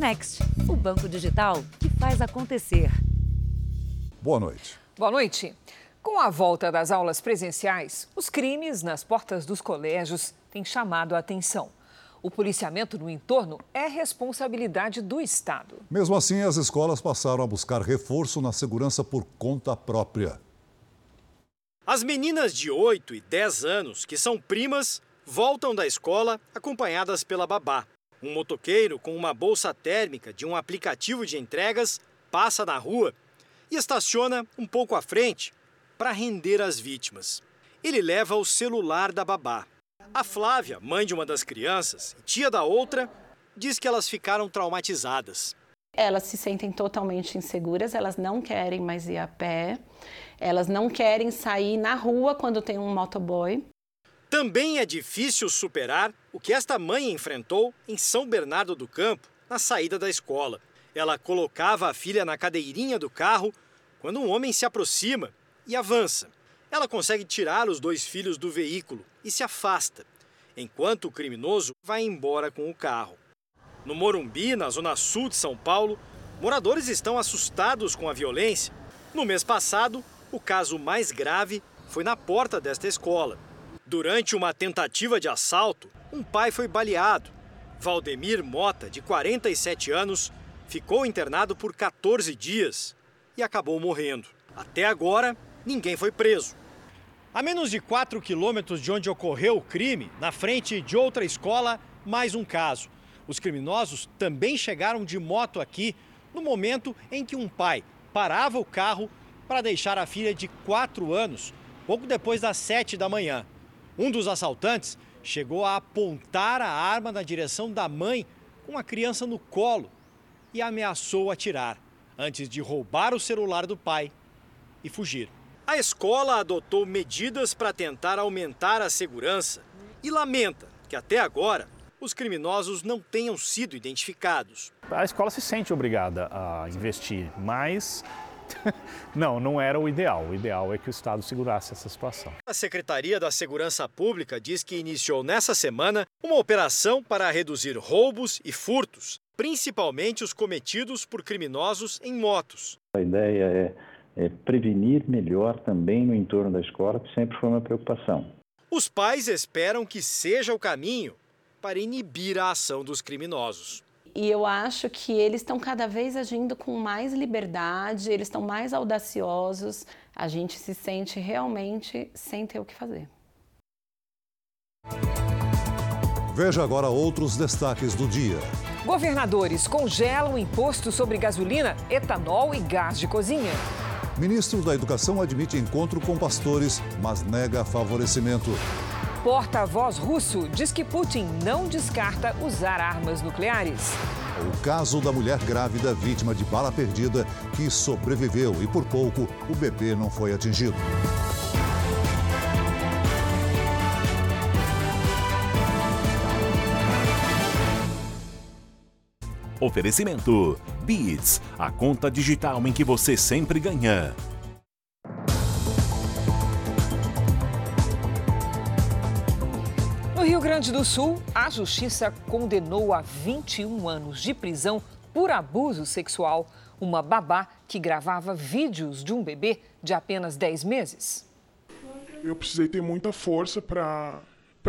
Next, o banco digital que faz acontecer. Boa noite. Boa noite. Com a volta das aulas presenciais, os crimes nas portas dos colégios têm chamado a atenção. O policiamento no entorno é responsabilidade do Estado. Mesmo assim, as escolas passaram a buscar reforço na segurança por conta própria. As meninas de 8 e 10 anos, que são primas, voltam da escola acompanhadas pela babá. Um motoqueiro com uma bolsa térmica de um aplicativo de entregas passa na rua e estaciona um pouco à frente para render as vítimas. Ele leva o celular da babá. A Flávia, mãe de uma das crianças e tia da outra, diz que elas ficaram traumatizadas. Elas se sentem totalmente inseguras, elas não querem mais ir a pé, elas não querem sair na rua quando tem um motoboy. Também é difícil superar o que esta mãe enfrentou em São Bernardo do Campo, na saída da escola. Ela colocava a filha na cadeirinha do carro quando um homem se aproxima e avança. Ela consegue tirar os dois filhos do veículo e se afasta, enquanto o criminoso vai embora com o carro. No Morumbi, na zona sul de São Paulo, moradores estão assustados com a violência. No mês passado, o caso mais grave foi na porta desta escola. Durante uma tentativa de assalto, um pai foi baleado. Valdemir Mota, de 47 anos, ficou internado por 14 dias e acabou morrendo. Até agora, ninguém foi preso. A menos de 4 quilômetros de onde ocorreu o crime, na frente de outra escola, mais um caso. Os criminosos também chegaram de moto aqui no momento em que um pai parava o carro para deixar a filha de 4 anos, pouco depois das 7 da manhã. Um dos assaltantes chegou a apontar a arma na direção da mãe com a criança no colo e ameaçou atirar, antes de roubar o celular do pai e fugir. A escola adotou medidas para tentar aumentar a segurança e lamenta que até agora os criminosos não tenham sido identificados. A escola se sente obrigada a investir, mas não, não era o ideal. O ideal é que o Estado segurasse essa situação. A Secretaria da Segurança Pública diz que iniciou nessa semana uma operação para reduzir roubos e furtos, principalmente os cometidos por criminosos em motos. A ideia é é, prevenir melhor também no entorno da escola, que sempre foi uma preocupação. Os pais esperam que seja o caminho para inibir a ação dos criminosos. E eu acho que eles estão cada vez agindo com mais liberdade, eles estão mais audaciosos. A gente se sente realmente sem ter o que fazer. Veja agora outros destaques do dia. Governadores congelam imposto sobre gasolina, etanol e gás de cozinha. Ministro da Educação admite encontro com pastores, mas nega favorecimento. Porta-voz russo diz que Putin não descarta usar armas nucleares. O caso da mulher grávida vítima de bala perdida que sobreviveu e por pouco o bebê não foi atingido. Oferecimento: Beats, a conta digital em que você sempre ganha. Rio Grande do Sul, a justiça condenou a 21 anos de prisão por abuso sexual uma babá que gravava vídeos de um bebê de apenas 10 meses. Eu precisei ter muita força para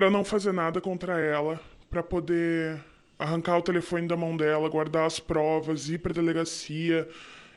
não fazer nada contra ela, para poder arrancar o telefone da mão dela, guardar as provas, ir para a delegacia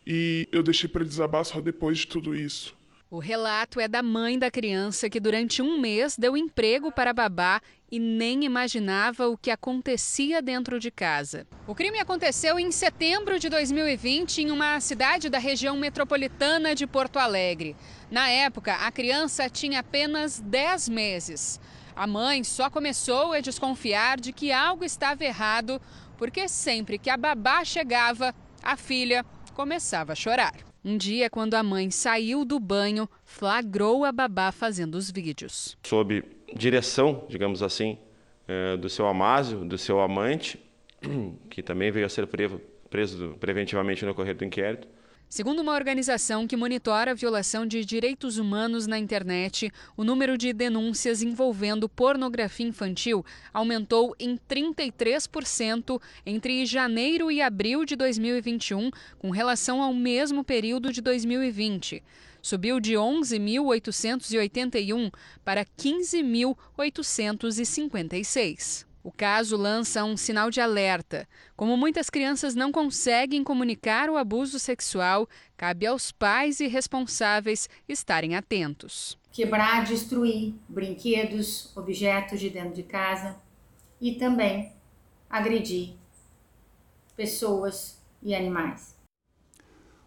e eu deixei para desabar só depois de tudo isso. O relato é da mãe da criança que durante um mês deu emprego para a babá e nem imaginava o que acontecia dentro de casa. O crime aconteceu em setembro de 2020 em uma cidade da região metropolitana de Porto Alegre. Na época, a criança tinha apenas 10 meses. A mãe só começou a desconfiar de que algo estava errado, porque sempre que a babá chegava, a filha começava a chorar. Um dia, quando a mãe saiu do banho, flagrou a babá fazendo os vídeos. Sob direção, digamos assim, eh, do seu Amásio, do seu amante, que também veio a ser preso preventivamente no correio do inquérito. Segundo uma organização que monitora a violação de direitos humanos na internet, o número de denúncias envolvendo pornografia infantil aumentou em 33% entre janeiro e abril de 2021, com relação ao mesmo período de 2020. Subiu de 11.881 para 15.856. O caso lança um sinal de alerta. Como muitas crianças não conseguem comunicar o abuso sexual, cabe aos pais e responsáveis estarem atentos. Quebrar, destruir brinquedos, objetos de dentro de casa e também agredir pessoas e animais.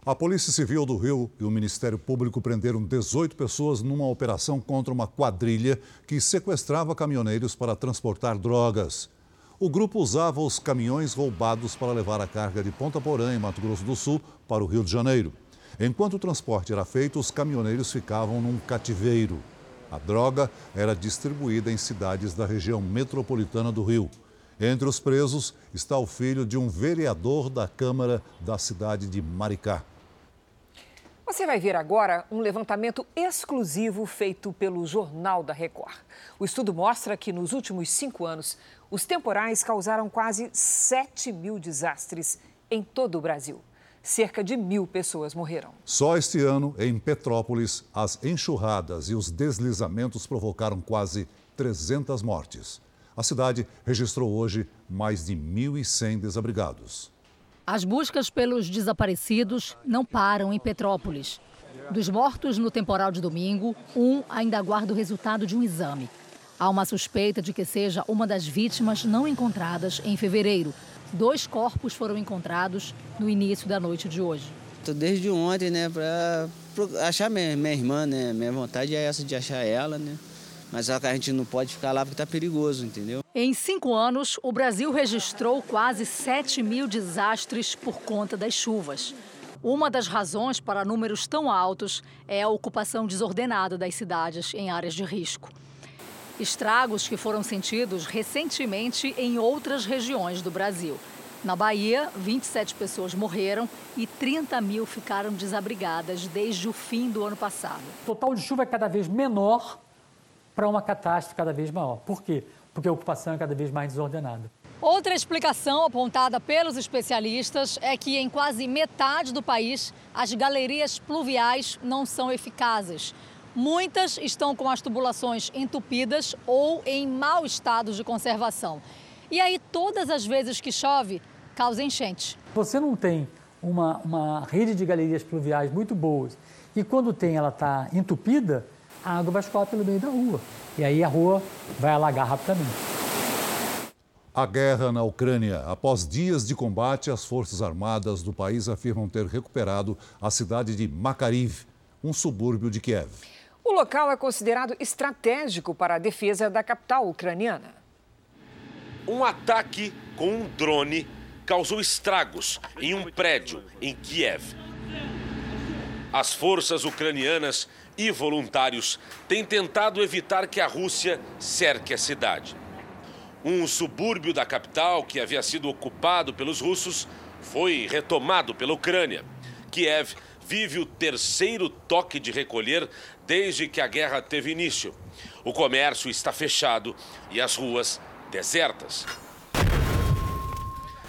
A Polícia Civil do Rio e o Ministério Público prenderam 18 pessoas numa operação contra uma quadrilha que sequestrava caminhoneiros para transportar drogas. O grupo usava os caminhões roubados para levar a carga de Ponta Porã, em Mato Grosso do Sul, para o Rio de Janeiro. Enquanto o transporte era feito, os caminhoneiros ficavam num cativeiro. A droga era distribuída em cidades da região metropolitana do Rio. Entre os presos está o filho de um vereador da Câmara da cidade de Maricá. Você vai ver agora um levantamento exclusivo feito pelo Jornal da Record. O estudo mostra que nos últimos cinco anos, os temporais causaram quase 7 mil desastres em todo o Brasil. Cerca de mil pessoas morreram. Só este ano, em Petrópolis, as enxurradas e os deslizamentos provocaram quase 300 mortes. A cidade registrou hoje mais de 1.100 desabrigados. As buscas pelos desaparecidos não param em Petrópolis. Dos mortos no temporal de domingo, um ainda aguarda o resultado de um exame. Há uma suspeita de que seja uma das vítimas não encontradas em fevereiro. Dois corpos foram encontrados no início da noite de hoje. Tô desde ontem, né, para achar minha, minha irmã, né? Minha vontade é essa de achar ela, né? Mas só que a gente não pode ficar lá porque está perigoso, entendeu? Em cinco anos, o Brasil registrou quase 7 mil desastres por conta das chuvas. Uma das razões para números tão altos é a ocupação desordenada das cidades em áreas de risco. Estragos que foram sentidos recentemente em outras regiões do Brasil. Na Bahia, 27 pessoas morreram e 30 mil ficaram desabrigadas desde o fim do ano passado. O total de chuva é cada vez menor para uma catástrofe cada vez maior. Por quê? Porque a ocupação é cada vez mais desordenada. Outra explicação apontada pelos especialistas é que em quase metade do país as galerias pluviais não são eficazes. Muitas estão com as tubulações entupidas ou em mau estado de conservação. E aí, todas as vezes que chove, causa enchente. Você não tem uma, uma rede de galerias pluviais muito boas e quando tem ela está entupida, a água vai escoar pelo meio da rua. E aí a rua vai alagar rapidamente. A guerra na Ucrânia. Após dias de combate, as Forças Armadas do país afirmam ter recuperado a cidade de Makariv, um subúrbio de Kiev. O local é considerado estratégico para a defesa da capital ucraniana. Um ataque com um drone causou estragos em um prédio em Kiev. As forças ucranianas e voluntários têm tentado evitar que a Rússia cerque a cidade. Um subúrbio da capital, que havia sido ocupado pelos russos, foi retomado pela Ucrânia. Kiev vive o terceiro toque de recolher desde que a guerra teve início. O comércio está fechado e as ruas desertas.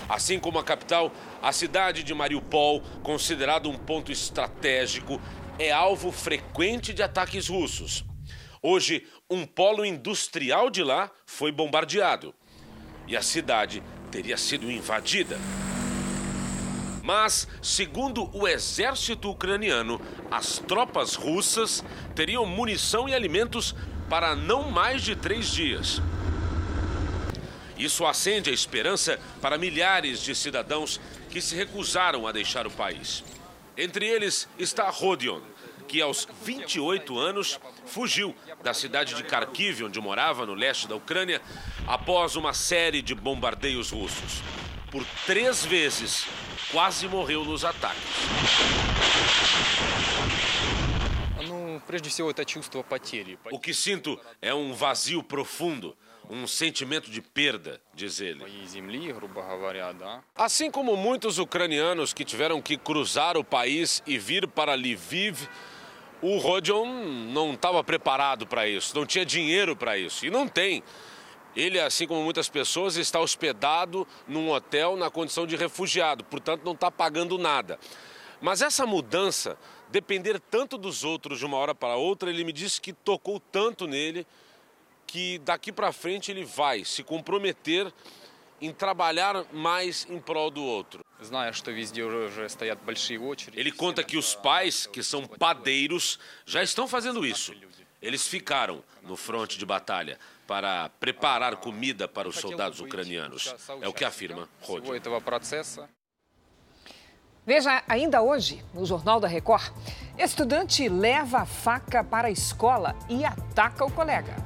Assim como a capital, a cidade de Mariupol, considerada um ponto estratégico, é alvo frequente de ataques russos. Hoje, um polo industrial de lá foi bombardeado e a cidade teria sido invadida. Mas, segundo o exército ucraniano, as tropas russas teriam munição e alimentos para não mais de três dias. Isso acende a esperança para milhares de cidadãos que se recusaram a deixar o país. Entre eles está Rodion, que aos 28 anos fugiu da cidade de Kharkiv, onde morava, no leste da Ucrânia, após uma série de bombardeios russos. Por três vezes, quase morreu nos ataques. O que sinto é um vazio profundo. Um sentimento de perda, diz ele. Assim como muitos ucranianos que tiveram que cruzar o país e vir para Lviv, o Rodion não estava preparado para isso, não tinha dinheiro para isso e não tem. Ele, assim como muitas pessoas, está hospedado num hotel na condição de refugiado, portanto não está pagando nada. Mas essa mudança, depender tanto dos outros de uma hora para outra, ele me disse que tocou tanto nele que daqui para frente ele vai se comprometer em trabalhar mais em prol do outro. Ele conta que os pais, que são padeiros, já estão fazendo isso. Eles ficaram no fronte de batalha para preparar comida para os soldados ucranianos. É o que afirma Rod. Veja ainda hoje, no Jornal da Record, estudante leva a faca para a escola e ataca o colega.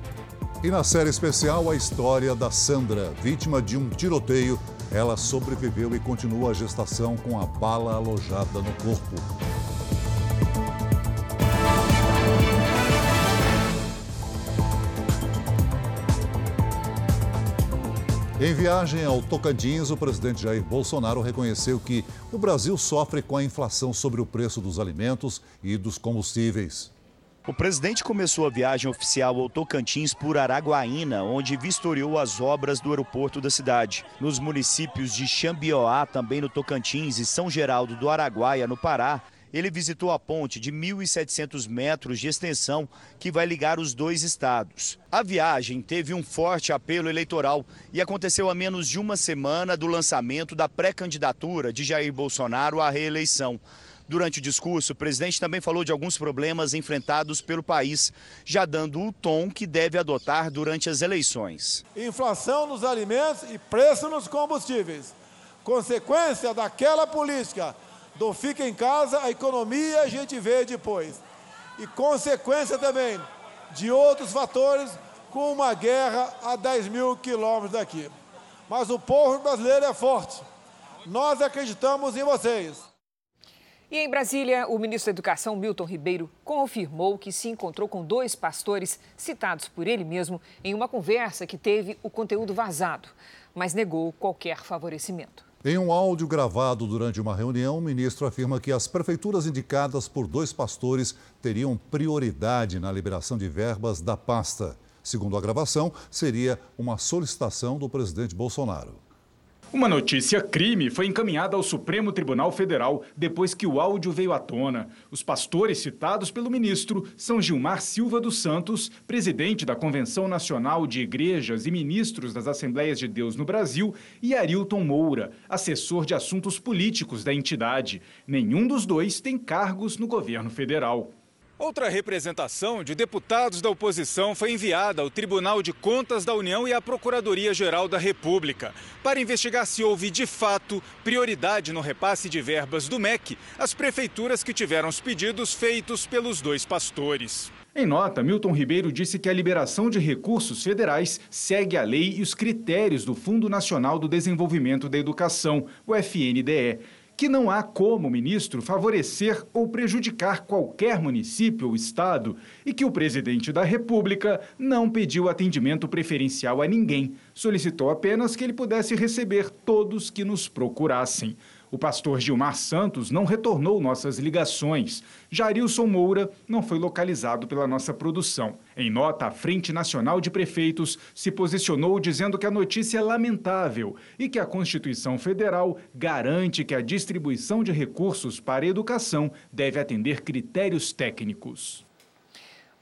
E na série especial, a história da Sandra, vítima de um tiroteio. Ela sobreviveu e continua a gestação com a bala alojada no corpo. Em viagem ao Tocantins, o presidente Jair Bolsonaro reconheceu que o Brasil sofre com a inflação sobre o preço dos alimentos e dos combustíveis. O presidente começou a viagem oficial ao Tocantins por Araguaína, onde vistoriou as obras do aeroporto da cidade. Nos municípios de Xambioá, também no Tocantins, e São Geraldo do Araguaia, no Pará, ele visitou a ponte de 1.700 metros de extensão que vai ligar os dois estados. A viagem teve um forte apelo eleitoral e aconteceu a menos de uma semana do lançamento da pré-candidatura de Jair Bolsonaro à reeleição. Durante o discurso, o presidente também falou de alguns problemas enfrentados pelo país, já dando o tom que deve adotar durante as eleições. Inflação nos alimentos e preço nos combustíveis. Consequência daquela política do fica em casa, a economia a gente vê depois. E consequência também de outros fatores, com uma guerra a 10 mil quilômetros daqui. Mas o povo brasileiro é forte. Nós acreditamos em vocês. E em Brasília, o ministro da Educação, Milton Ribeiro, confirmou que se encontrou com dois pastores citados por ele mesmo em uma conversa que teve o conteúdo vazado, mas negou qualquer favorecimento. Em um áudio gravado durante uma reunião, o ministro afirma que as prefeituras indicadas por dois pastores teriam prioridade na liberação de verbas da pasta. Segundo a gravação, seria uma solicitação do presidente Bolsonaro. Uma notícia crime foi encaminhada ao Supremo Tribunal Federal depois que o áudio veio à tona. Os pastores citados pelo ministro são Gilmar Silva dos Santos, presidente da Convenção Nacional de Igrejas e ministros das Assembleias de Deus no Brasil, e Arilton Moura, assessor de assuntos políticos da entidade. Nenhum dos dois tem cargos no governo federal. Outra representação de deputados da oposição foi enviada ao Tribunal de Contas da União e à Procuradoria-Geral da República para investigar se houve, de fato, prioridade no repasse de verbas do MEC às prefeituras que tiveram os pedidos feitos pelos dois pastores. Em nota, Milton Ribeiro disse que a liberação de recursos federais segue a lei e os critérios do Fundo Nacional do Desenvolvimento da Educação, o FNDE que não há como ministro favorecer ou prejudicar qualquer município ou estado e que o presidente da República não pediu atendimento preferencial a ninguém, solicitou apenas que ele pudesse receber todos que nos procurassem. O pastor Gilmar Santos não retornou nossas ligações. Jarilson Moura não foi localizado pela nossa produção. Em nota, a Frente Nacional de Prefeitos se posicionou dizendo que a notícia é lamentável e que a Constituição Federal garante que a distribuição de recursos para a educação deve atender critérios técnicos.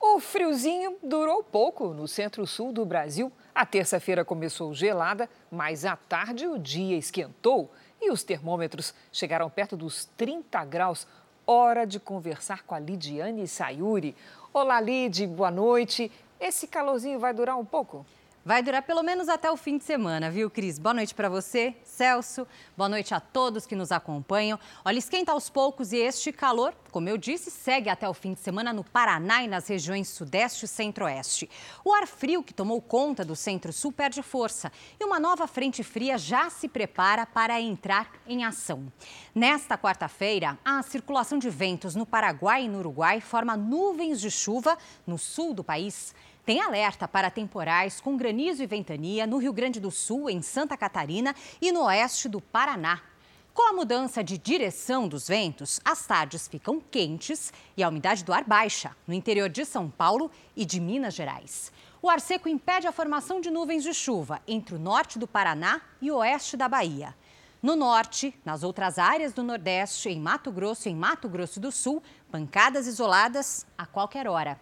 O friozinho durou pouco no centro-sul do Brasil. A terça-feira começou gelada, mas à tarde o dia esquentou e os termômetros chegaram perto dos 30 graus. Hora de conversar com a Lidiane Sayuri. Olá, Lid, boa noite. Esse calorzinho vai durar um pouco? Vai durar pelo menos até o fim de semana, viu, Cris? Boa noite para você, Celso. Boa noite a todos que nos acompanham. Olha, esquenta aos poucos e este calor, como eu disse, segue até o fim de semana no Paraná e nas regiões Sudeste e Centro-Oeste. O ar frio que tomou conta do Centro-Sul perde força e uma nova frente fria já se prepara para entrar em ação. Nesta quarta-feira, a circulação de ventos no Paraguai e no Uruguai forma nuvens de chuva no sul do país tem alerta para temporais com granizo e ventania no Rio Grande do Sul, em Santa Catarina e no oeste do Paraná. Com a mudança de direção dos ventos, as tardes ficam quentes e a umidade do ar baixa no interior de São Paulo e de Minas Gerais. O ar seco impede a formação de nuvens de chuva entre o norte do Paraná e o oeste da Bahia. No norte, nas outras áreas do Nordeste, em Mato Grosso e em Mato Grosso do Sul, pancadas isoladas a qualquer hora.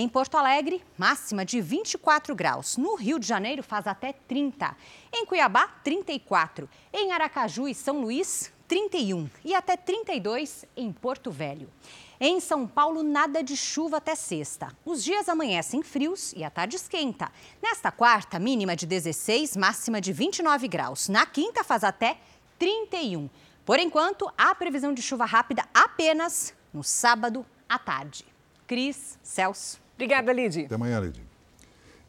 Em Porto Alegre, máxima de 24 graus. No Rio de Janeiro, faz até 30. Em Cuiabá, 34. Em Aracaju e São Luís, 31. E até 32 em Porto Velho. Em São Paulo, nada de chuva até sexta. Os dias amanhecem frios e a tarde esquenta. Nesta quarta, mínima de 16, máxima de 29 graus. Na quinta, faz até 31. Por enquanto, há previsão de chuva rápida apenas no sábado à tarde. Cris, Celso. Obrigada, Lid. Até amanhã, Lid.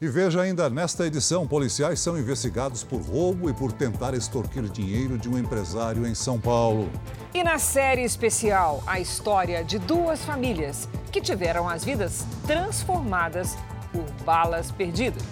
E veja ainda nesta edição: policiais são investigados por roubo e por tentar extorquir dinheiro de um empresário em São Paulo. E na série especial, a história de duas famílias que tiveram as vidas transformadas por balas perdidas.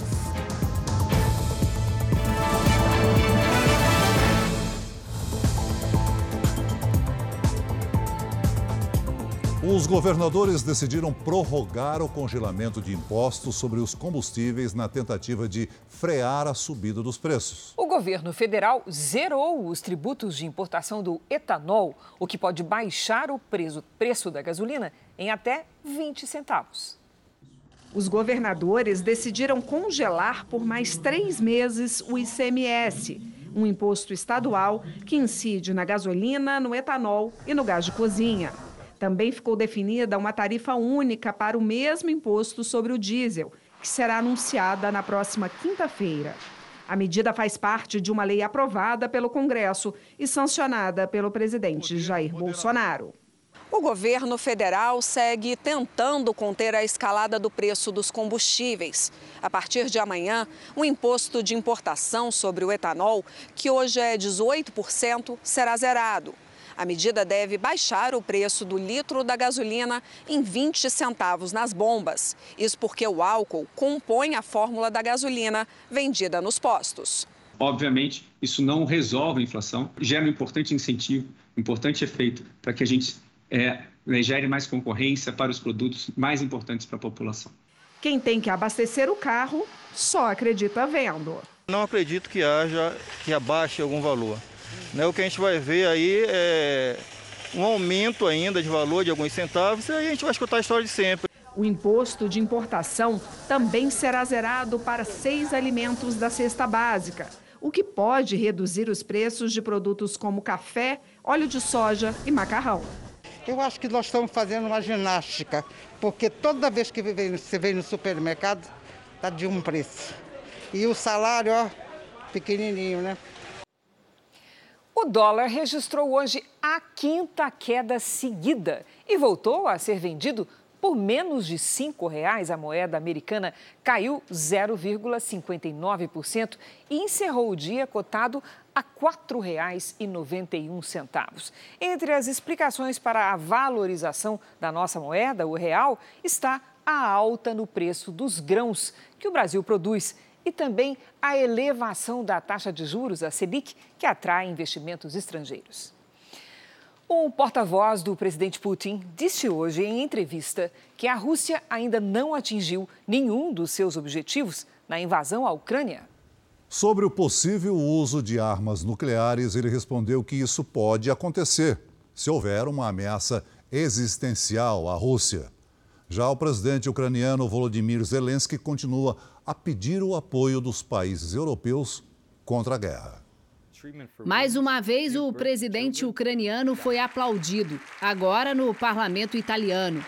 Os governadores decidiram prorrogar o congelamento de impostos sobre os combustíveis na tentativa de frear a subida dos preços. O governo federal zerou os tributos de importação do etanol, o que pode baixar o preço da gasolina em até 20 centavos. Os governadores decidiram congelar por mais três meses o ICMS, um imposto estadual que incide na gasolina, no etanol e no gás de cozinha. Também ficou definida uma tarifa única para o mesmo imposto sobre o diesel, que será anunciada na próxima quinta-feira. A medida faz parte de uma lei aprovada pelo Congresso e sancionada pelo presidente Jair Bolsonaro. O governo federal segue tentando conter a escalada do preço dos combustíveis. A partir de amanhã, o imposto de importação sobre o etanol, que hoje é 18%, será zerado. A medida deve baixar o preço do litro da gasolina em 20 centavos nas bombas. Isso porque o álcool compõe a fórmula da gasolina vendida nos postos. Obviamente, isso não resolve a inflação, gera um importante incentivo, um importante efeito para que a gente é, gere mais concorrência para os produtos mais importantes para a população. Quem tem que abastecer o carro só acredita vendo. Não acredito que haja que abaixe algum valor. Né, o que a gente vai ver aí é um aumento ainda de valor de alguns centavos e aí a gente vai escutar a história de sempre. O imposto de importação também será zerado para seis alimentos da cesta básica, o que pode reduzir os preços de produtos como café, óleo de soja e macarrão. Eu acho que nós estamos fazendo uma ginástica, porque toda vez que você vem no supermercado, está de um preço. E o salário, ó, pequenininho, né? O dólar registrou hoje a quinta queda seguida e voltou a ser vendido por menos de R$ 5,00. A moeda americana caiu 0,59% e encerrou o dia cotado a R$ 4,91. Entre as explicações para a valorização da nossa moeda, o real, está a alta no preço dos grãos que o Brasil produz e também a elevação da taxa de juros, a Selic, que atrai investimentos estrangeiros. Um porta-voz do presidente Putin disse hoje em entrevista que a Rússia ainda não atingiu nenhum dos seus objetivos na invasão à Ucrânia. Sobre o possível uso de armas nucleares, ele respondeu que isso pode acontecer se houver uma ameaça existencial à Rússia. Já o presidente ucraniano Volodymyr Zelensky continua a pedir o apoio dos países europeus contra a guerra. Mais uma vez, o presidente ucraniano foi aplaudido, agora no parlamento italiano.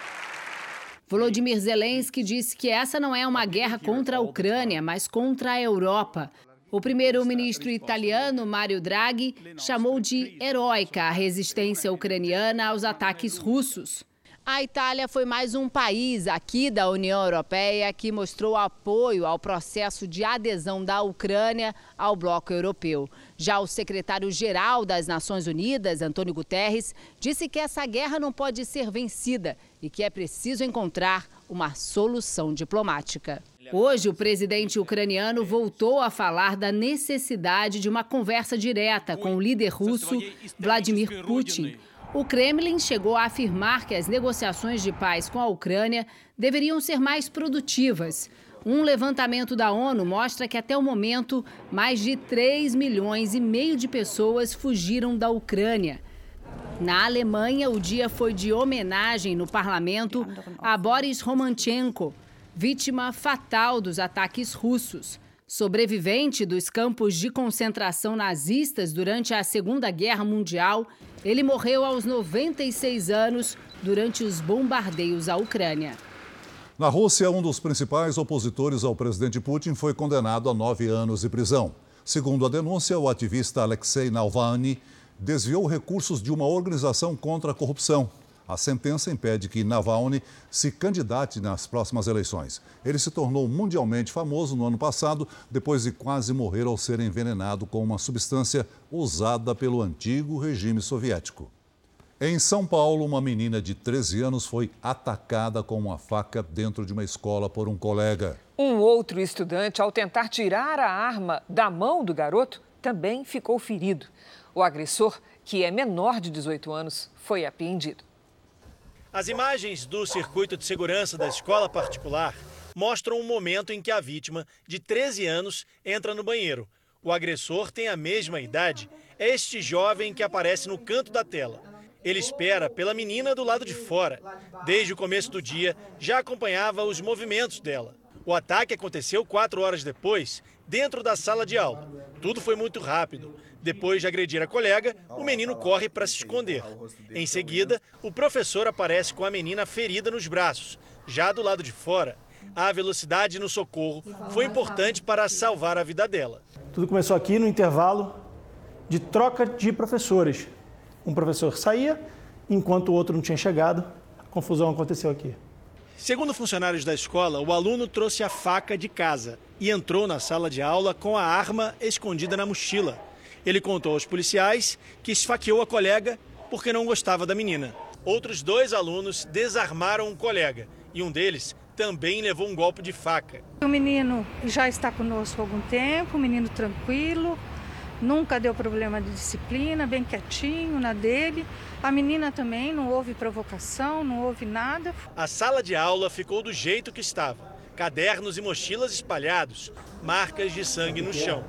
Volodymyr Zelensky disse que essa não é uma guerra contra a Ucrânia, mas contra a Europa. O primeiro-ministro italiano, Mario Draghi, chamou de heróica a resistência ucraniana aos ataques russos. A Itália foi mais um país aqui da União Europeia que mostrou apoio ao processo de adesão da Ucrânia ao bloco europeu. Já o secretário-geral das Nações Unidas, Antônio Guterres, disse que essa guerra não pode ser vencida e que é preciso encontrar uma solução diplomática. Hoje, o presidente ucraniano voltou a falar da necessidade de uma conversa direta com o líder russo, Vladimir Putin o Kremlin chegou a afirmar que as negociações de paz com a Ucrânia deveriam ser mais produtivas. Um levantamento da ONU mostra que até o momento, mais de 3 milhões e meio de pessoas fugiram da Ucrânia. Na Alemanha, o dia foi de homenagem no parlamento a Boris Romanchenko, vítima fatal dos ataques russos. Sobrevivente dos campos de concentração nazistas durante a Segunda Guerra Mundial, ele morreu aos 96 anos durante os bombardeios à Ucrânia. Na Rússia, um dos principais opositores ao presidente Putin foi condenado a nove anos de prisão. Segundo a denúncia, o ativista Alexei Navalny desviou recursos de uma organização contra a corrupção. A sentença impede que Navalny se candidate nas próximas eleições. Ele se tornou mundialmente famoso no ano passado, depois de quase morrer ao ser envenenado com uma substância usada pelo antigo regime soviético. Em São Paulo, uma menina de 13 anos foi atacada com uma faca dentro de uma escola por um colega. Um outro estudante, ao tentar tirar a arma da mão do garoto, também ficou ferido. O agressor, que é menor de 18 anos, foi apreendido. As imagens do circuito de segurança da escola particular mostram um momento em que a vítima, de 13 anos, entra no banheiro. O agressor tem a mesma idade. É este jovem que aparece no canto da tela. Ele espera pela menina do lado de fora. Desde o começo do dia, já acompanhava os movimentos dela. O ataque aconteceu quatro horas depois, dentro da sala de aula. Tudo foi muito rápido. Depois de agredir a colega, o menino corre para se esconder. Em seguida, o professor aparece com a menina ferida nos braços, já do lado de fora. A velocidade no socorro foi importante para salvar a vida dela. Tudo começou aqui no intervalo de troca de professores. Um professor saía, enquanto o outro não tinha chegado, a confusão aconteceu aqui. Segundo funcionários da escola, o aluno trouxe a faca de casa e entrou na sala de aula com a arma escondida na mochila. Ele contou aos policiais que esfaqueou a colega porque não gostava da menina. Outros dois alunos desarmaram um colega e um deles também levou um golpe de faca. O menino já está conosco há algum tempo, um menino tranquilo, nunca deu problema de disciplina, bem quietinho na dele. A menina também não houve provocação, não houve nada. A sala de aula ficou do jeito que estava: cadernos e mochilas espalhados, marcas de sangue no chão.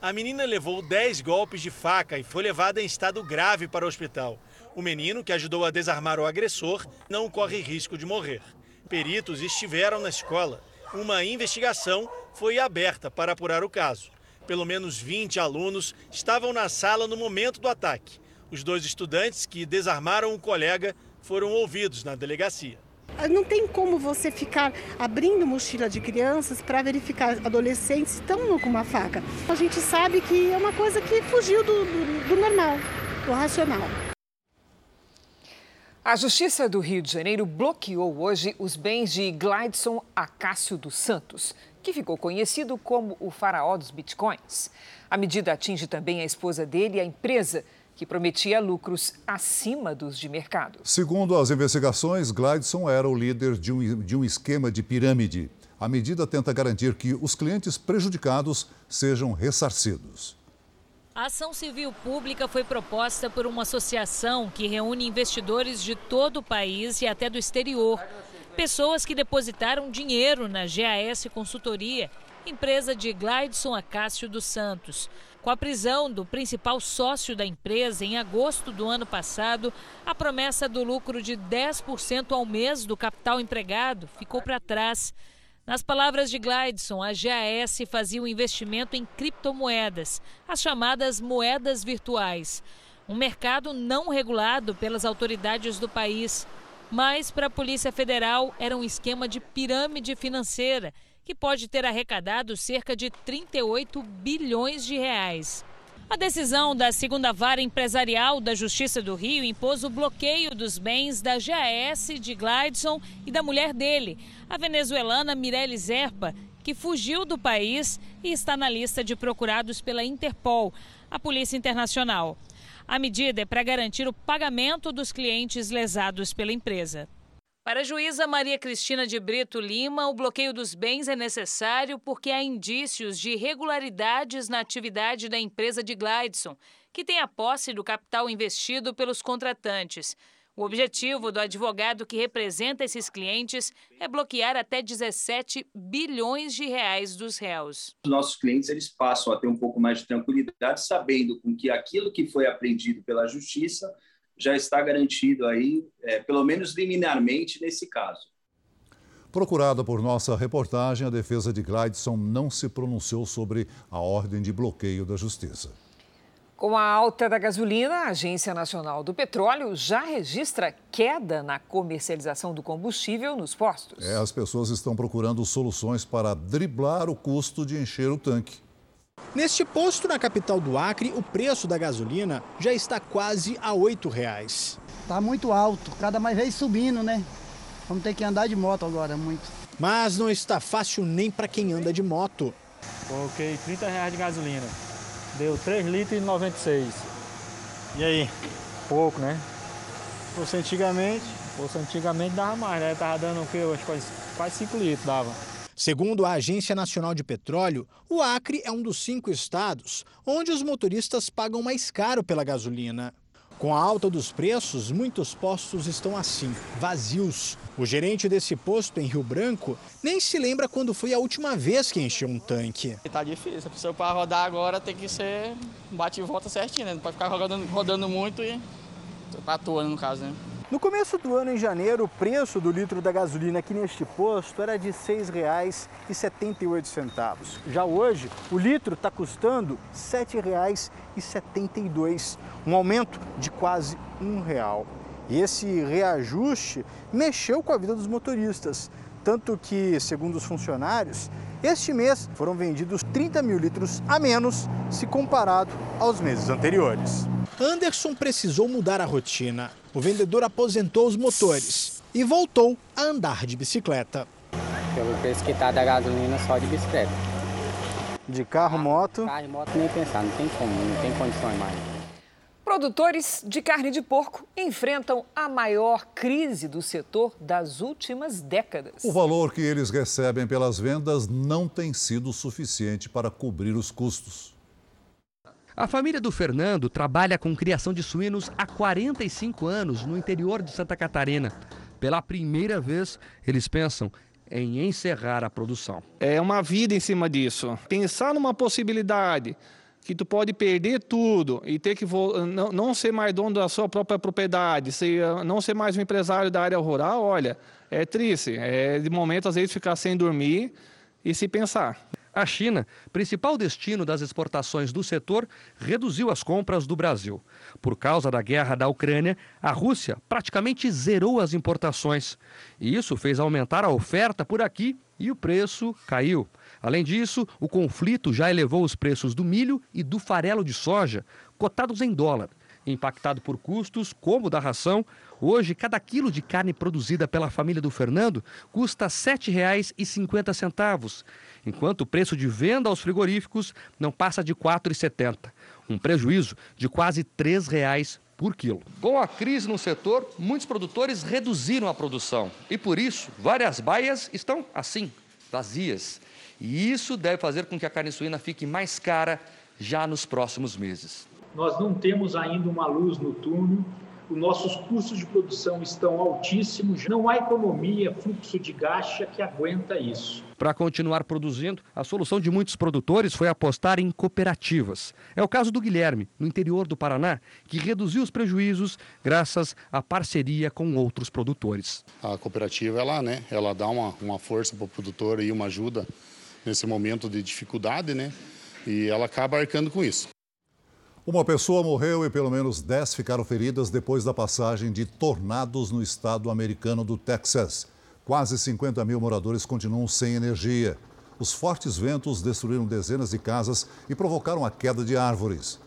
A menina levou 10 golpes de faca e foi levada em estado grave para o hospital. O menino, que ajudou a desarmar o agressor, não corre risco de morrer. Peritos estiveram na escola. Uma investigação foi aberta para apurar o caso. Pelo menos 20 alunos estavam na sala no momento do ataque. Os dois estudantes que desarmaram o colega foram ouvidos na delegacia. Não tem como você ficar abrindo mochila de crianças para verificar adolescentes estão com uma faca. A gente sabe que é uma coisa que fugiu do, do, do normal, do racional. A Justiça do Rio de Janeiro bloqueou hoje os bens de Glidson Acácio dos Santos, que ficou conhecido como o faraó dos bitcoins. A medida atinge também a esposa dele e a empresa que prometia lucros acima dos de mercado. Segundo as investigações, Glidson era o líder de um, de um esquema de pirâmide. A medida tenta garantir que os clientes prejudicados sejam ressarcidos. A ação civil pública foi proposta por uma associação que reúne investidores de todo o país e até do exterior. Pessoas que depositaram dinheiro na GAS Consultoria, empresa de Glidson Acácio dos Santos. Com a prisão do principal sócio da empresa em agosto do ano passado, a promessa do lucro de 10% ao mês do capital empregado ficou para trás. Nas palavras de Glidson, a GAS fazia um investimento em criptomoedas, as chamadas moedas virtuais. Um mercado não regulado pelas autoridades do país. Mas, para a Polícia Federal, era um esquema de pirâmide financeira que pode ter arrecadado cerca de 38 bilhões de reais. A decisão da segunda vara empresarial da Justiça do Rio impôs o bloqueio dos bens da GAS de Glidson e da mulher dele, a venezuelana Mirelle Zerpa, que fugiu do país e está na lista de procurados pela Interpol, a Polícia Internacional. A medida é para garantir o pagamento dos clientes lesados pela empresa. Para a juíza Maria Cristina de Brito Lima, o bloqueio dos bens é necessário porque há indícios de irregularidades na atividade da empresa de Glidson, que tem a posse do capital investido pelos contratantes. O objetivo do advogado que representa esses clientes é bloquear até 17 bilhões de reais dos réus. Os nossos clientes eles passam a ter um pouco mais de tranquilidade, sabendo com que aquilo que foi apreendido pela justiça já está garantido aí, é, pelo menos liminarmente nesse caso. Procurada por nossa reportagem, a defesa de Glidson não se pronunciou sobre a ordem de bloqueio da Justiça. Com a alta da gasolina, a Agência Nacional do Petróleo já registra queda na comercialização do combustível nos postos. É, as pessoas estão procurando soluções para driblar o custo de encher o tanque. Neste posto na capital do Acre, o preço da gasolina já está quase a R$ reais. Está muito alto, cada mais vez subindo, né? Vamos ter que andar de moto agora, muito. Mas não está fácil nem para quem anda de moto. Coloquei 30 reais de gasolina, deu 3 litros e 96. E aí? Pouco, né? Se fosse antigamente, fosse antigamente dava mais, né? Tava dando o quê? Quase, quase 5 litros dava. Segundo a Agência Nacional de Petróleo, o Acre é um dos cinco estados onde os motoristas pagam mais caro pela gasolina. Com a alta dos preços, muitos postos estão assim, vazios. O gerente desse posto em Rio Branco nem se lembra quando foi a última vez que encheu um tanque. Tá difícil, a pessoa para rodar agora tem que ser bate e volta certinho, né? Não pode ficar rodando, rodando muito e à toa, no caso, né? No começo do ano, em janeiro, o preço do litro da gasolina aqui neste posto era de R$ 6,78. Já hoje, o litro está custando R$ 7,72, um aumento de quase um real. E esse reajuste mexeu com a vida dos motoristas, tanto que, segundo os funcionários, este mês foram vendidos 30 mil litros a menos se comparado aos meses anteriores. Anderson precisou mudar a rotina. O vendedor aposentou os motores e voltou a andar de bicicleta. Pelo preço que está da gasolina, só de bicicleta. De carro, moto? Carro e moto nem pensar, não tem como, não tem condições mais. Produtores de carne de porco enfrentam a maior crise do setor das últimas décadas. O valor que eles recebem pelas vendas não tem sido suficiente para cobrir os custos. A família do Fernando trabalha com criação de suínos há 45 anos no interior de Santa Catarina. Pela primeira vez, eles pensam em encerrar a produção. É uma vida em cima disso. Pensar numa possibilidade que tu pode perder tudo e ter que não, não ser mais dono da sua própria propriedade, ser, não ser mais um empresário da área rural, olha, é triste. É de momento às vezes ficar sem dormir e se pensar. A China, principal destino das exportações do setor, reduziu as compras do Brasil. Por causa da guerra da Ucrânia, a Rússia praticamente zerou as importações. E isso fez aumentar a oferta por aqui e o preço caiu. Além disso, o conflito já elevou os preços do milho e do farelo de soja, cotados em dólar. Impactado por custos, como da ração, hoje cada quilo de carne produzida pela família do Fernando custa R$ 7,50 enquanto o preço de venda aos frigoríficos não passa de R$ 4,70, um prejuízo de quase R$ 3,00 por quilo. Com a crise no setor, muitos produtores reduziram a produção e por isso várias baias estão assim, vazias. E isso deve fazer com que a carne suína fique mais cara já nos próximos meses. Nós não temos ainda uma luz no túnel os nossos custos de produção estão altíssimos, não há economia, fluxo de caixa que aguenta isso. Para continuar produzindo, a solução de muitos produtores foi apostar em cooperativas. É o caso do Guilherme, no interior do Paraná, que reduziu os prejuízos graças à parceria com outros produtores. A cooperativa ela, né, ela dá uma, uma força para o produtor e uma ajuda nesse momento de dificuldade, né? E ela acaba arcando com isso. Uma pessoa morreu e pelo menos 10 ficaram feridas depois da passagem de tornados no estado americano do Texas. Quase 50 mil moradores continuam sem energia. Os fortes ventos destruíram dezenas de casas e provocaram a queda de árvores.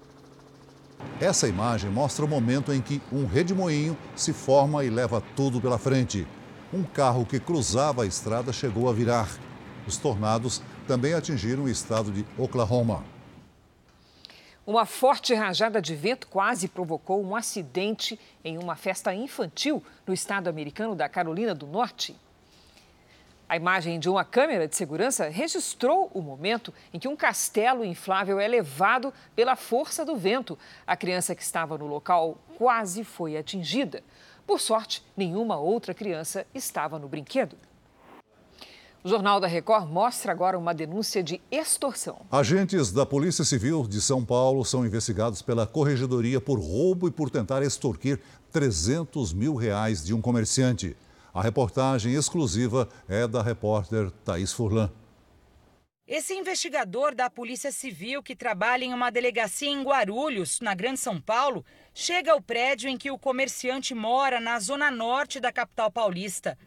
Essa imagem mostra o momento em que um redemoinho se forma e leva tudo pela frente. Um carro que cruzava a estrada chegou a virar. Os tornados também atingiram o estado de Oklahoma. Uma forte rajada de vento quase provocou um acidente em uma festa infantil no estado americano da Carolina do Norte. A imagem de uma câmera de segurança registrou o momento em que um castelo inflável é levado pela força do vento. A criança que estava no local quase foi atingida. Por sorte, nenhuma outra criança estava no brinquedo. O Jornal da Record mostra agora uma denúncia de extorsão. Agentes da Polícia Civil de São Paulo são investigados pela Corregedoria por roubo e por tentar extorquir 300 mil reais de um comerciante. A reportagem exclusiva é da repórter Thaís Furlan. Esse investigador da Polícia Civil que trabalha em uma delegacia em Guarulhos, na Grande São Paulo, chega ao prédio em que o comerciante mora na zona norte da capital paulista.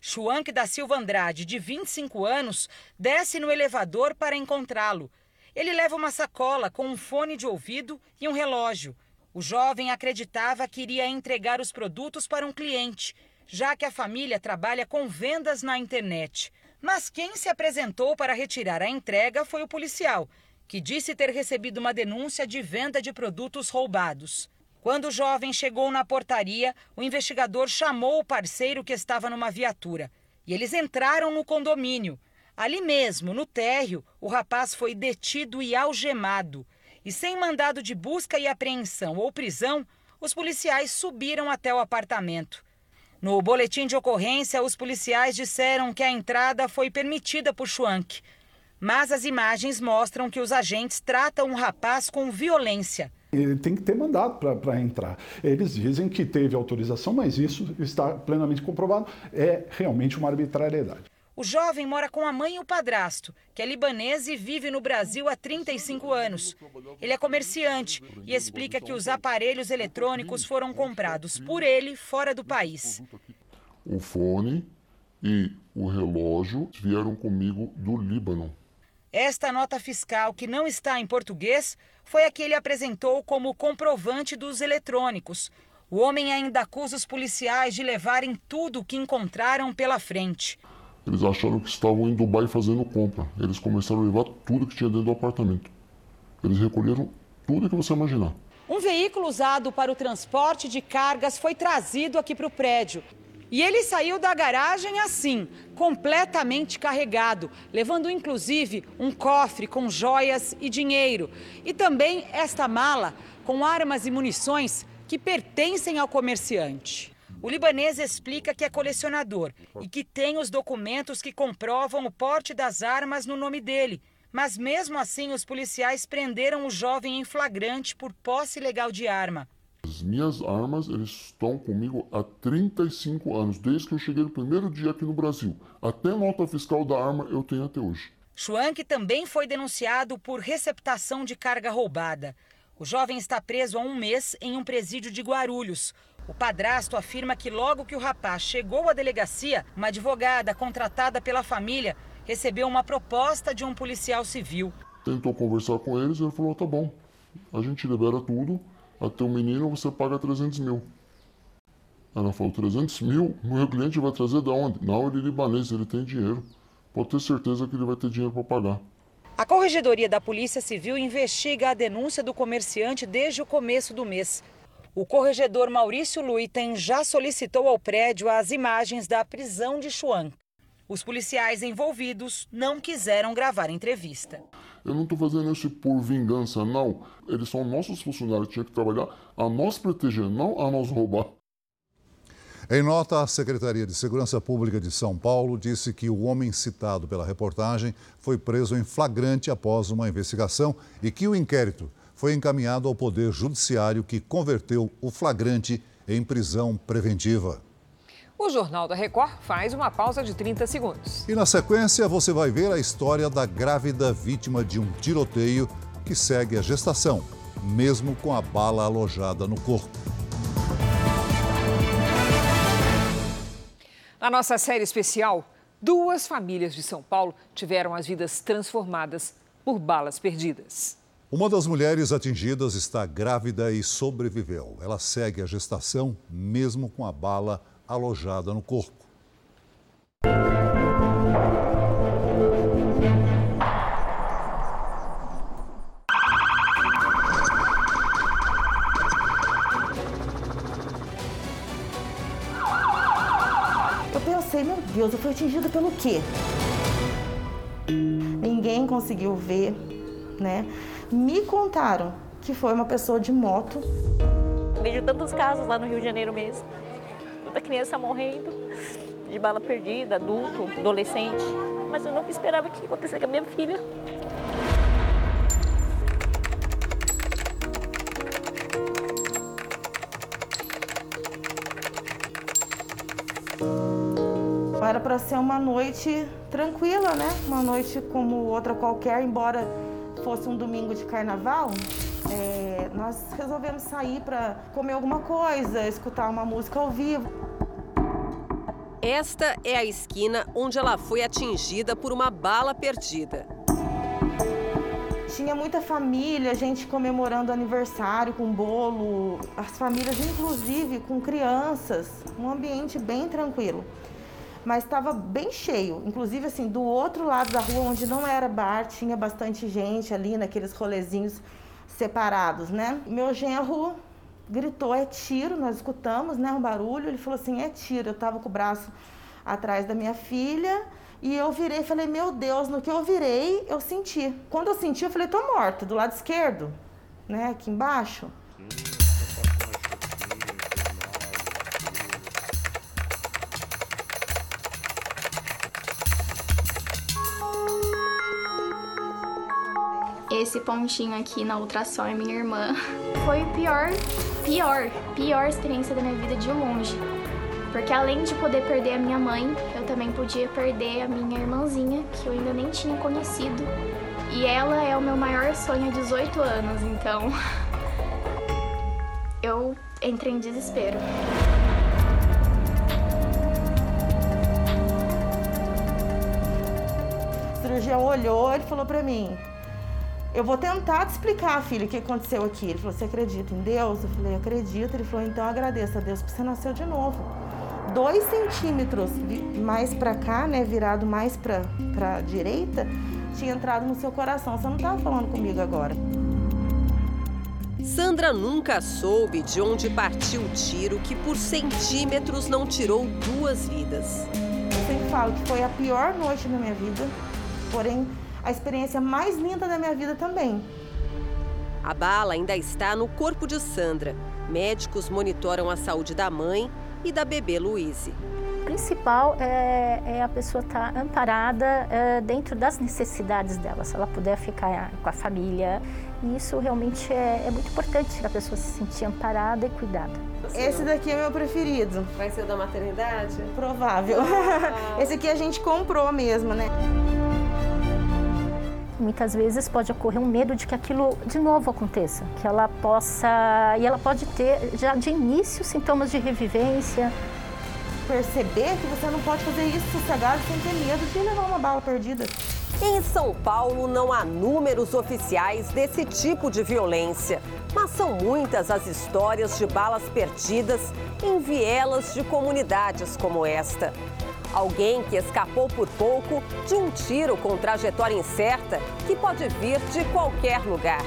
Chuanque da Silva Andrade, de 25 anos, desce no elevador para encontrá-lo. Ele leva uma sacola com um fone de ouvido e um relógio. O jovem acreditava que iria entregar os produtos para um cliente, já que a família trabalha com vendas na internet. Mas quem se apresentou para retirar a entrega foi o policial, que disse ter recebido uma denúncia de venda de produtos roubados. Quando o jovem chegou na portaria, o investigador chamou o parceiro que estava numa viatura e eles entraram no condomínio. Ali mesmo, no térreo, o rapaz foi detido e algemado. E sem mandado de busca e apreensão ou prisão, os policiais subiram até o apartamento. No boletim de ocorrência, os policiais disseram que a entrada foi permitida por Schwank. Mas as imagens mostram que os agentes tratam o rapaz com violência. Ele tem que ter mandado para entrar. Eles dizem que teve autorização, mas isso está plenamente comprovado. É realmente uma arbitrariedade. O jovem mora com a mãe e o padrasto, que é libanês e vive no Brasil há 35 anos. Ele é comerciante e explica que os aparelhos eletrônicos foram comprados por ele fora do país. O fone e o relógio vieram comigo do Líbano. Esta nota fiscal, que não está em português, foi a que ele apresentou como comprovante dos eletrônicos. O homem ainda acusa os policiais de levarem tudo o que encontraram pela frente. Eles acharam que estavam em Dubai fazendo compra. Eles começaram a levar tudo que tinha dentro do apartamento. Eles recolheram tudo que você imaginar. Um veículo usado para o transporte de cargas foi trazido aqui para o prédio. E ele saiu da garagem assim, completamente carregado, levando inclusive um cofre com joias e dinheiro. E também esta mala com armas e munições que pertencem ao comerciante. O libanês explica que é colecionador e que tem os documentos que comprovam o porte das armas no nome dele. Mas mesmo assim, os policiais prenderam o jovem em flagrante por posse ilegal de arma. As minhas armas eles estão comigo há 35 anos, desde que eu cheguei no primeiro dia aqui no Brasil. Até nota fiscal da arma eu tenho até hoje. Schwank também foi denunciado por receptação de carga roubada. O jovem está preso há um mês em um presídio de Guarulhos. O padrasto afirma que logo que o rapaz chegou à delegacia, uma advogada contratada pela família recebeu uma proposta de um policial civil. Tentou conversar com eles e ele falou: tá bom, a gente libera tudo até o menino você paga 300 mil. Ela falou, 300 mil? Meu cliente vai trazer de onde? Não, ele é libanês, ele tem dinheiro. Pode ter certeza que ele vai ter dinheiro para pagar. A Corregedoria da Polícia Civil investiga a denúncia do comerciante desde o começo do mês. O corregedor Maurício Luiten já solicitou ao prédio as imagens da prisão de Chuan. Os policiais envolvidos não quiseram gravar entrevista. Eu não estou fazendo isso por vingança, não. Eles são nossos funcionários, tinha que trabalhar a nós proteger, não a nós roubar. Em nota, a Secretaria de Segurança Pública de São Paulo disse que o homem citado pela reportagem foi preso em flagrante após uma investigação e que o inquérito foi encaminhado ao Poder Judiciário, que converteu o flagrante em prisão preventiva. O Jornal da Record faz uma pausa de 30 segundos. E na sequência você vai ver a história da grávida vítima de um tiroteio que segue a gestação, mesmo com a bala alojada no corpo. Na nossa série especial, duas famílias de São Paulo tiveram as vidas transformadas por balas perdidas. Uma das mulheres atingidas está grávida e sobreviveu. Ela segue a gestação mesmo com a bala alojada no corpo. Eu pensei, meu Deus, eu fui atingida pelo quê? Ninguém conseguiu ver, né? Me contaram que foi uma pessoa de moto. Vejo tantos casos lá no Rio de Janeiro mesmo. Tanta criança morrendo de bala perdida, adulto, adolescente. Mas eu nunca esperava que acontecesse com a minha filha. Era para ser uma noite tranquila, né? Uma noite como outra qualquer, embora fosse um domingo de carnaval. Nós resolvemos sair para comer alguma coisa, escutar uma música ao vivo. Esta é a esquina onde ela foi atingida por uma bala perdida. Tinha muita família, gente comemorando aniversário com bolo, as famílias inclusive com crianças, um ambiente bem tranquilo. Mas estava bem cheio, inclusive assim, do outro lado da rua onde não era bar, tinha bastante gente ali naqueles rolezinhos separados, né? Meu genro gritou é tiro, nós escutamos, né, um barulho, ele falou assim, é tiro. Eu estava com o braço atrás da minha filha e eu virei falei, meu Deus, no que eu virei, eu senti. Quando eu senti, eu falei, tô morta, do lado esquerdo, né, aqui embaixo. Esse pontinho aqui na ultrassom é minha irmã. Foi o pior, pior, pior experiência da minha vida de longe. Porque além de poder perder a minha mãe, eu também podia perder a minha irmãzinha, que eu ainda nem tinha conhecido. E ela é o meu maior sonho há 18 anos, então eu entrei em desespero. O cirurgião olhou e falou pra mim: Eu vou tentar te explicar, filho, o que aconteceu aqui. Ele falou: Você acredita em Deus? Eu falei: Acredito. Ele falou: Então agradeça a Deus porque você nasceu de novo. Dois centímetros mais pra cá, né, virado mais pra, pra direita, tinha entrado no seu coração. Você não tava falando comigo agora. Sandra nunca soube de onde partiu o tiro que por centímetros não tirou duas vidas. Eu sempre falo que foi a pior noite da minha vida, porém a experiência mais linda da minha vida também. A bala ainda está no corpo de Sandra. Médicos monitoram a saúde da mãe e da bebê Luíse. O principal é, é a pessoa estar amparada é, dentro das necessidades dela, se ela puder ficar com a família. E isso realmente é, é muito importante para a pessoa se sentir amparada e cuidada. Esse daqui é meu preferido. Vai ser o da maternidade? Provável. Ah. Esse aqui a gente comprou mesmo, né? Muitas vezes pode ocorrer um medo de que aquilo de novo aconteça, que ela possa e ela pode ter já de início sintomas de revivência. Perceber que você não pode fazer isso sossegado sem ter medo de levar uma bala perdida. Em São Paulo não há números oficiais desse tipo de violência, mas são muitas as histórias de balas perdidas em vielas de comunidades como esta. Alguém que escapou por pouco de um tiro com trajetória incerta que pode vir de qualquer lugar.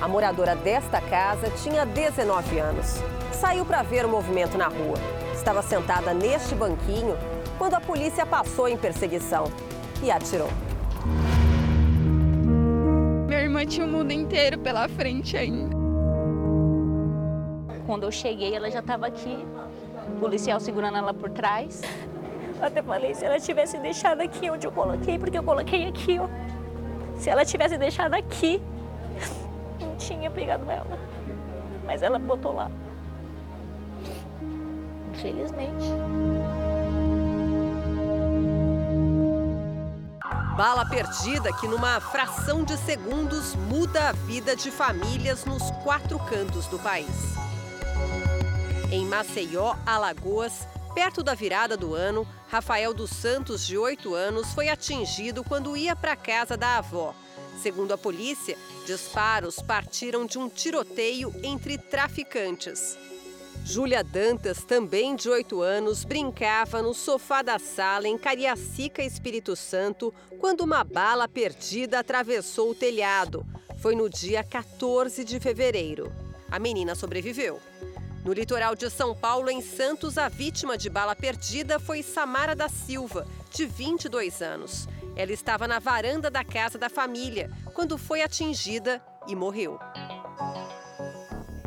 A moradora desta casa tinha 19 anos. Saiu para ver o movimento na rua. Estava sentada neste banquinho quando a polícia passou em perseguição e atirou. Minha irmã tinha o mundo inteiro pela frente ainda. Quando eu cheguei, ela já estava aqui, o policial segurando ela por trás. Eu até falei, se ela tivesse deixado aqui onde eu coloquei, porque eu coloquei aqui, ó. Se ela tivesse deixado aqui, não tinha pegado ela. Mas ela botou lá. Infelizmente. Bala perdida que, numa fração de segundos, muda a vida de famílias nos quatro cantos do país. Em Maceió, Alagoas, perto da virada do ano, Rafael dos Santos, de 8 anos, foi atingido quando ia para a casa da avó. Segundo a polícia, disparos partiram de um tiroteio entre traficantes. Júlia Dantas, também de 8 anos, brincava no sofá da sala em Cariacica, Espírito Santo, quando uma bala perdida atravessou o telhado. Foi no dia 14 de fevereiro. A menina sobreviveu. No litoral de São Paulo, em Santos, a vítima de bala perdida foi Samara da Silva, de 22 anos. Ela estava na varanda da casa da família quando foi atingida e morreu.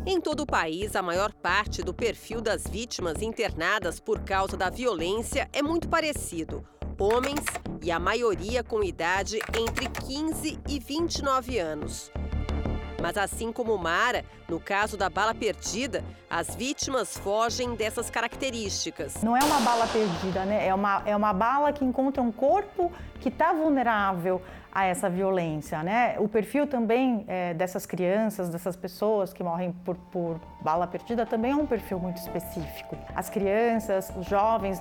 Em todo o país, a maior parte do perfil das vítimas internadas por causa da violência é muito parecido. Homens e a maioria com idade entre 15 e 29 anos. Mas assim como Mara, no caso da bala perdida, as vítimas fogem dessas características. Não é uma bala perdida, né? É uma, é uma bala que encontra um corpo que está vulnerável a essa violência, né? O perfil também é, dessas crianças, dessas pessoas que morrem por, por bala perdida também é um perfil muito específico. As crianças, os jovens.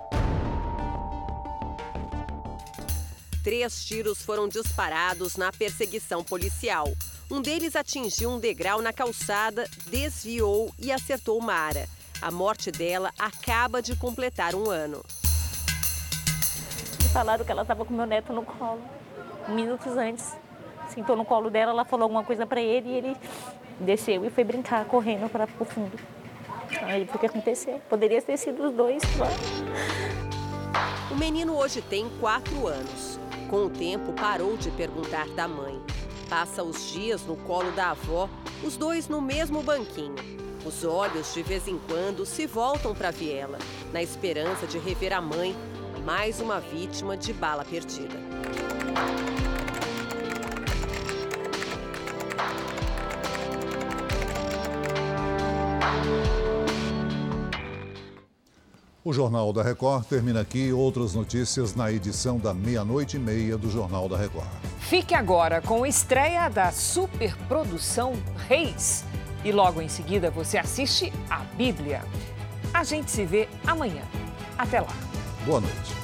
Três tiros foram disparados na perseguição policial. Um deles atingiu um degrau na calçada, desviou e acertou Mara. A morte dela acaba de completar um ano. Falaram que ela estava com meu neto no colo minutos antes. Sentou no colo dela, ela falou alguma coisa para ele e ele desceu e foi brincar, correndo para o fundo. Aí foi o que aconteceu. Poderia ter sido os dois, claro. O menino hoje tem quatro anos. Com o tempo, parou de perguntar da mãe. Passa os dias no colo da avó, os dois no mesmo banquinho. Os olhos, de vez em quando, se voltam para Viela, na esperança de rever a mãe, mais uma vítima de bala perdida. O Jornal da Record termina aqui. Outras notícias na edição da meia-noite e meia do Jornal da Record. Fique agora com a estreia da superprodução Reis. E logo em seguida você assiste a Bíblia. A gente se vê amanhã. Até lá. Boa noite.